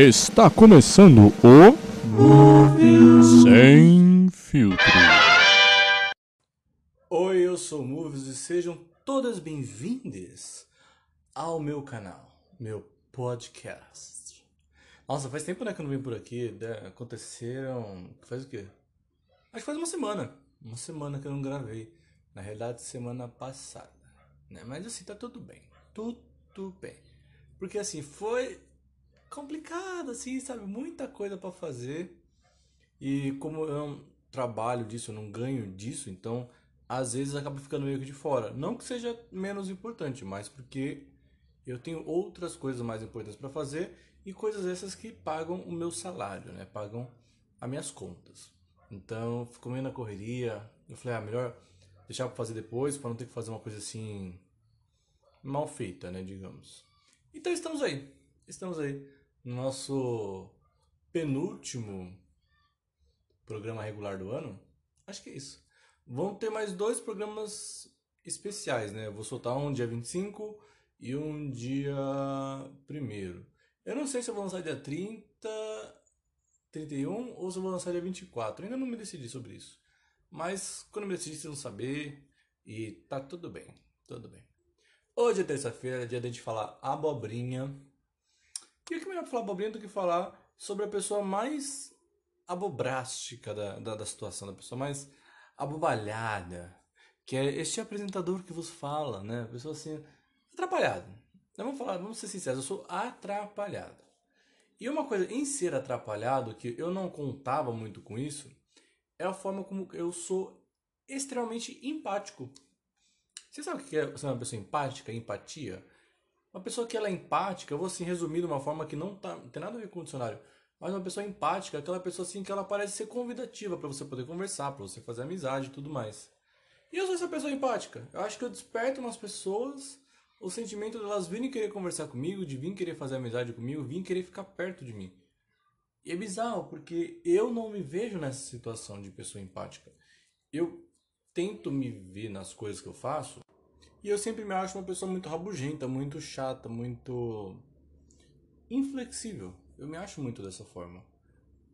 Está começando o Sem Filtro. Oi, eu sou o Movies e sejam todas bem-vindas ao meu canal, meu podcast. Nossa, faz tempo né, que eu não vim por aqui. né? Aconteceram. Faz o quê? Acho que faz uma semana. Uma semana que eu não gravei. Na realidade, semana passada. Né? Mas assim, tá tudo bem. Tudo bem. Porque assim, foi complicado, assim, sabe? Muita coisa pra fazer. E como eu não trabalho disso, eu não ganho disso, então às vezes acaba ficando meio que de fora. Não que seja menos importante, mas porque eu tenho outras coisas mais importantes para fazer e coisas essas que pagam o meu salário, né? Pagam as minhas contas. Então, ficou meio na correria. Eu falei, ah, melhor deixar para fazer depois, para não ter que fazer uma coisa assim mal feita, né, digamos. Então estamos aí. Estamos aí nosso penúltimo programa regular do ano. Acho que é isso. Vão ter mais dois programas especiais, né? Eu vou soltar um dia 25 e um dia 1 Eu não sei se eu vou lançar dia 30, 31 ou se eu vou lançar dia 24. Ainda não me decidi sobre isso. Mas quando me decidir, vocês vão saber. E tá tudo bem. Tudo bem. Hoje é terça-feira, é dia de a gente falar abobrinha. E o que é melhor falar abobrinha do que falar sobre a pessoa mais abobrástica da, da, da situação, da pessoa mais abobalhada, que é este apresentador que vos fala, né? A pessoa assim, atrapalhada. Vamos falar, vamos ser sinceros, eu sou atrapalhado. E uma coisa em ser atrapalhado, que eu não contava muito com isso, é a forma como eu sou extremamente empático. Você sabe o que é ser uma pessoa empática, empatia? Uma pessoa que ela é empática, eu vou assim resumir de uma forma que não, tá, não tem nada a ver com o dicionário, mas uma pessoa empática, é aquela pessoa assim que ela parece ser convidativa para você poder conversar, para você fazer amizade e tudo mais. E eu sou essa pessoa empática. Eu acho que eu desperto nas pessoas o sentimento delas de virem querer conversar comigo, de vir querer fazer amizade comigo, vir querer ficar perto de mim. E é bizarro, porque eu não me vejo nessa situação de pessoa empática. Eu tento me ver nas coisas que eu faço e eu sempre me acho uma pessoa muito rabugenta, muito chata, muito inflexível. Eu me acho muito dessa forma.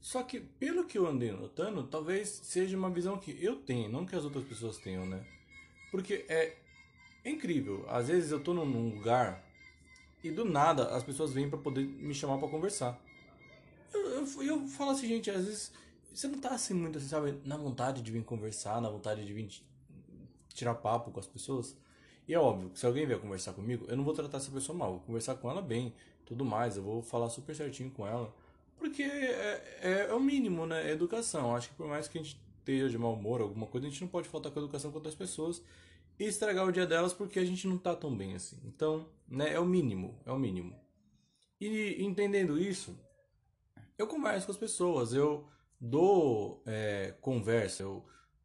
Só que, pelo que eu andei notando, talvez seja uma visão que eu tenho, não que as outras pessoas tenham, né? Porque é, incrível. Às vezes eu tô num lugar e do nada as pessoas vêm para poder me chamar para conversar. Eu, eu, eu falo assim, gente, às vezes você não tá assim muito assim, sabe, na vontade de vir conversar, na vontade de vir tirar papo com as pessoas. E é óbvio que se alguém vier conversar comigo, eu não vou tratar essa pessoa mal, vou conversar com ela bem, tudo mais, eu vou falar super certinho com ela. Porque é, é, é o mínimo, né? É educação. Acho que por mais que a gente esteja de mau humor, alguma coisa, a gente não pode faltar com a educação com outras pessoas e estragar o dia delas porque a gente não tá tão bem assim. Então, né, é o mínimo, é o mínimo. E entendendo isso, eu converso com as pessoas, eu dou é, conversa, eu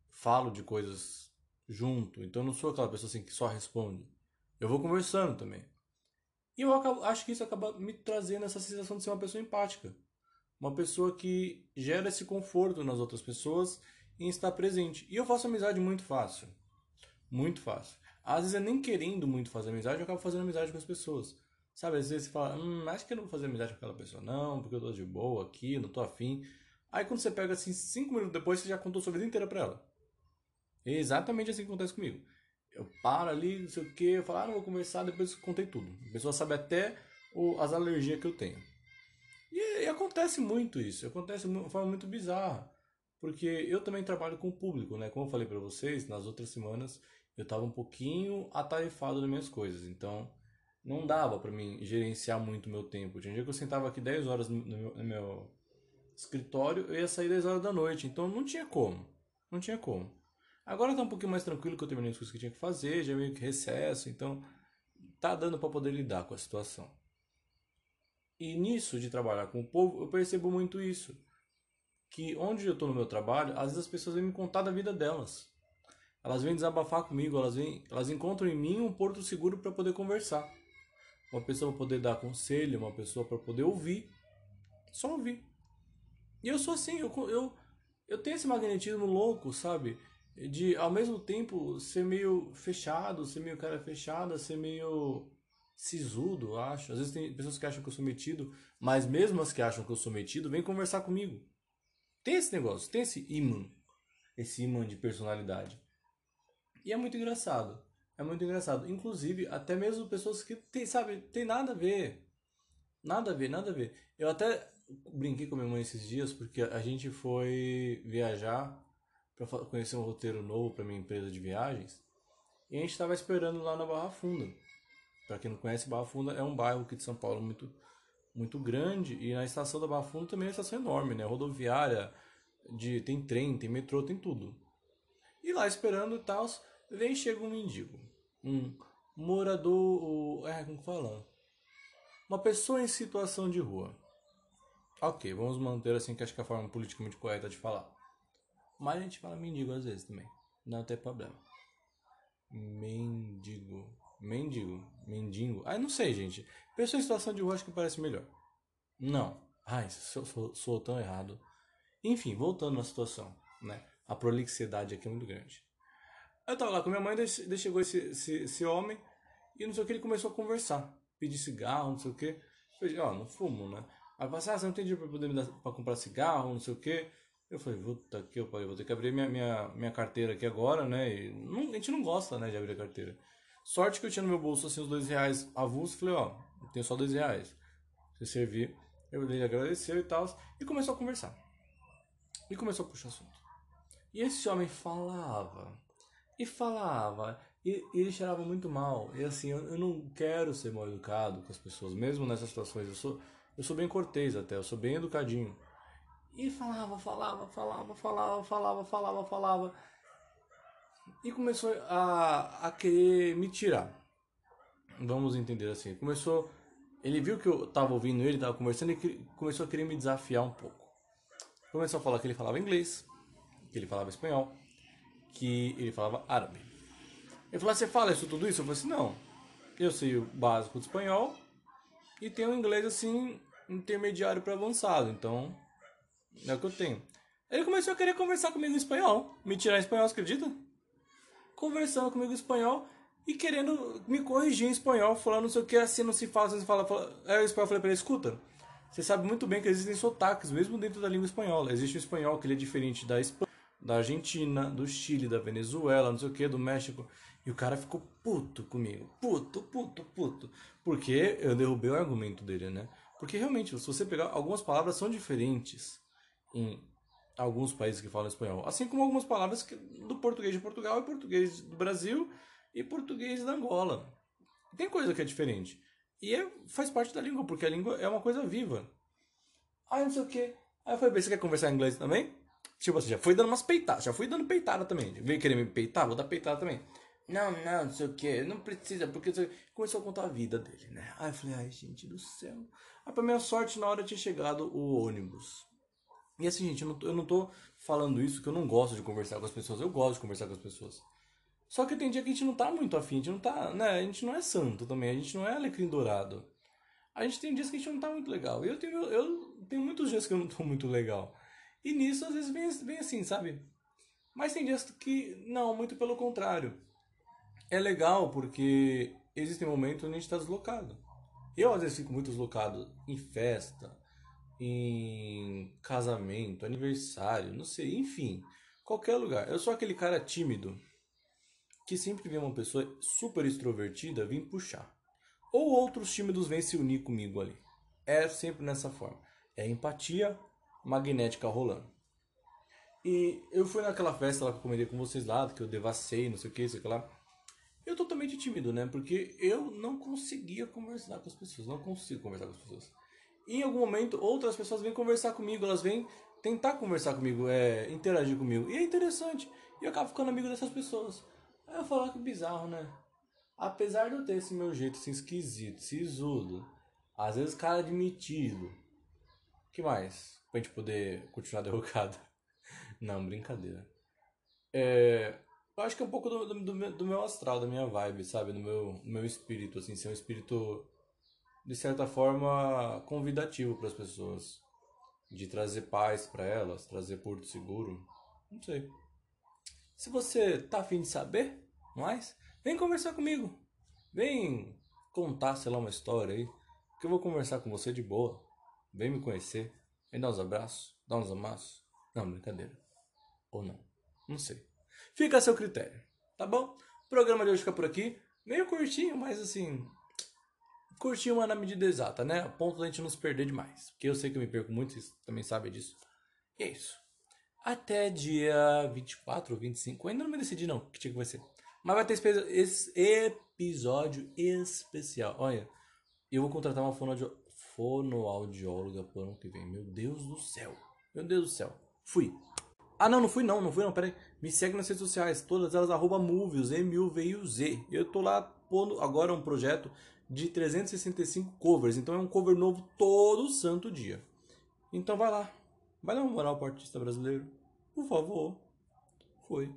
falo de coisas junto. Então eu não sou aquela pessoa assim que só responde. Eu vou conversando também. E eu acabo, acho que isso acaba me trazendo essa sensação de ser uma pessoa empática. Uma pessoa que gera esse conforto nas outras pessoas em estar presente. E eu faço amizade muito fácil. Muito fácil. Às vezes, eu nem querendo muito fazer amizade, eu acabo fazendo amizade com as pessoas. Sabe, às vezes você fala, hum, acho que eu não vou fazer amizade com aquela pessoa, não, porque eu tô de boa aqui, não tô afim. Aí quando você pega assim, cinco minutos depois, você já contou sua vida inteira pra ela. É exatamente assim que acontece comigo. Eu paro ali, não sei o que, eu falo, ah, não vou conversar, depois contei tudo. A pessoa sabe até o, as alergias que eu tenho. E, e, acontece muito isso, acontece de uma forma muito bizarra. Porque eu também trabalho com o público, né? Como eu falei para vocês, nas outras semanas eu estava um pouquinho atarefado nas minhas coisas. Então não dava para mim gerenciar muito o meu tempo. Tinha um dia que eu sentava aqui 10 horas no meu, no meu escritório, eu ia sair 10 horas da noite. Então não tinha como. Não tinha como. Agora tá um pouquinho mais tranquilo que eu terminei as coisas que tinha que fazer, já meio que recesso, então tá dando para poder lidar com a situação. E nisso de trabalhar com o povo, eu percebo muito isso. Que onde eu estou no meu trabalho, às vezes as pessoas vêm me contar da vida delas. Elas vêm desabafar comigo, elas, vêm, elas encontram em mim um porto seguro para poder conversar. Uma pessoa para poder dar conselho, uma pessoa para poder ouvir. Só ouvir. E eu sou assim, eu, eu, eu tenho esse magnetismo louco, sabe? De ao mesmo tempo ser meio fechado, ser meio cara fechada, ser meio sisudo, acho. Às vezes tem pessoas que acham que eu sou metido, mas mesmo as que acham que eu sou metido, vem conversar comigo. Tem esse negócio, tem esse imã, esse imã de personalidade. E é muito engraçado. É muito engraçado. Inclusive, até mesmo pessoas que tem, sabe, tem nada a ver. Nada a ver, nada a ver. Eu até brinquei com minha mãe esses dias porque a gente foi viajar para conhecer um roteiro novo para minha empresa de viagens. E a gente estava esperando lá na Barra Funda. Para quem não conhece, Barra Funda é um bairro aqui de São Paulo muito muito grande e na estação da Barra Funda também é uma estação enorme, né? Rodoviária, de tem trem, tem metrô, tem tudo. E lá esperando e tal, vem chega um mendigo, um morador, é como fala, uma pessoa em situação de rua. Ok, vamos manter assim que acho que é a forma politicamente correta de falar. Mas a gente fala mendigo às vezes também, não tem problema. Mendigo. Mendigo. Mendigo. Ah, não sei, gente. Pessoa em situação de rua acho que parece melhor. Não. Ai, sou, sou, sou tão errado. Enfim, voltando à situação, né? A prolixidade aqui é muito grande. Eu tava lá com minha mãe, daí chegou esse, esse, esse homem e não sei o que, ele começou a conversar. Pedir cigarro, não sei o que. Eu falei, ó, oh, não fumo, né? Aí eu assim, ah, você não tem dinheiro pra poder me dar pra comprar cigarro, não sei o que. Eu falei, puta que paguei, vou ter que abrir minha, minha, minha carteira aqui agora, né? E não, a gente não gosta, né, de abrir a carteira. Sorte que eu tinha no meu bolso, assim, os dois reais avulsos. Falei, ó, eu tenho só dois reais. Se servir, eu ele agradeceu e tal. E começou a conversar. E começou a puxar assunto. E esse homem falava. E falava. E, e ele cheirava muito mal. E assim, eu, eu não quero ser mal educado com as pessoas, mesmo nessas situações. Eu sou, eu sou bem cortês até, eu sou bem educadinho. E falava, falava, falava, falava, falava, falava, falava. E começou a, a querer me tirar. Vamos entender assim. Começou. Ele viu que eu tava ouvindo ele, tava conversando e começou a querer me desafiar um pouco. Começou a falar que ele falava inglês, que ele falava espanhol, que ele falava árabe. Ele falou: Você fala isso tudo isso? Eu falei assim: Não. Eu sei o básico de espanhol e tenho inglês assim intermediário para avançado. Então é o que eu tenho. Ele começou a querer conversar comigo em espanhol. Me tirar em espanhol, você acredita? Conversando comigo em espanhol e querendo me corrigir em espanhol, falando não sei o que, assim não se fala, assim não se fala. fala. Aí o espanhol falei pra ele, escuta, você sabe muito bem que existem sotaques, mesmo dentro da língua espanhola. Existe o espanhol que ele é diferente da Espanha, da Argentina, do Chile, da Venezuela, não sei o que, do México. E o cara ficou puto comigo. Puto, puto, puto. Porque eu derrubei o argumento dele, né? Porque realmente, se você pegar, algumas palavras são diferentes em alguns países que falam espanhol, assim como algumas palavras que, do português de Portugal e português do Brasil e português da Angola. Tem coisa que é diferente. E é, faz parte da língua, porque a língua é uma coisa viva. Aí não sei o que. Aí eu falei, você quer conversar em inglês também? Tipo assim, já fui dando umas peitadas, já fui dando peitada também. Veio querer me peitar, vou dar peitada também. Não, não, não sei o que, não precisa, porque começou a contar a vida dele, né? Aí eu falei, ai gente do céu. Aí pra minha sorte, na hora tinha chegado o ônibus. E assim, gente, eu não, eu não tô falando isso que eu não gosto de conversar com as pessoas. Eu gosto de conversar com as pessoas. Só que tem dia que a gente não tá muito afim, a gente não tá, né? A gente não é santo também, a gente não é alecrim dourado. A gente tem dias que a gente não tá muito legal. Eu tenho, eu tenho muitos dias que eu não tô muito legal. E nisso, às vezes, vem, vem assim, sabe? Mas tem dias que, não, muito pelo contrário. É legal porque existem momentos onde a gente tá deslocado. Eu, às vezes, fico muito deslocado em festa, em casamento, aniversário, não sei, enfim, qualquer lugar. Eu sou aquele cara tímido que sempre vê uma pessoa super extrovertida vir puxar. Ou outros tímidos vêm se unir comigo ali. É sempre nessa forma. É empatia magnética rolando. E eu fui naquela festa lá que eu comentei com vocês lá, que eu devassei, não sei o que, sei lá. Eu totalmente tímido, né? Porque eu não conseguia conversar com as pessoas. Não consigo conversar com as pessoas em algum momento outras pessoas vêm conversar comigo, elas vêm tentar conversar comigo, é, interagir comigo. E é interessante. E eu acabo ficando amigo dessas pessoas. Aí eu falo ah, que bizarro, né? Apesar de eu ter esse meu jeito assim esquisito, sisudo, às vezes cara admitido. que mais? Pra gente poder continuar derrocado. Não, brincadeira. É, eu acho que é um pouco do, do, do, meu astral, da minha vibe, sabe? Do meu, do meu espírito, assim, ser um espírito de certa forma, convidativo para as pessoas. De trazer paz para elas, trazer porto seguro. Não sei. Se você tá afim de saber mais, vem conversar comigo. Vem contar, sei lá, uma história aí, que eu vou conversar com você de boa. Vem me conhecer, vem dar uns abraços, dar uns amassos. Não, brincadeira. Ou não. Não sei. Fica a seu critério, tá bom? O programa de hoje fica por aqui. Meio curtinho, mas assim. Curtinho, mas na medida exata, né? A ponto da gente não se perder demais. Porque eu sei que eu me perco muito, vocês também sabem disso. E é isso. Até dia 24 ou 25. Eu ainda não me decidi, não, que dia que vai ser. Mas vai ter esse episódio especial. Olha, eu vou contratar uma fonoaudio... fonoaudióloga pro ano que vem. Meu Deus do céu. Meu Deus do céu. Fui. Ah, não, não fui não, não fui não, peraí. Me segue nas redes sociais, todas elas, arroba movies, M-U-V-U-Z. Eu tô lá pondo agora um projeto de 365 covers, então é um cover novo todo santo dia. Então vai lá, vai dar uma moral pro artista brasileiro, por favor. Foi.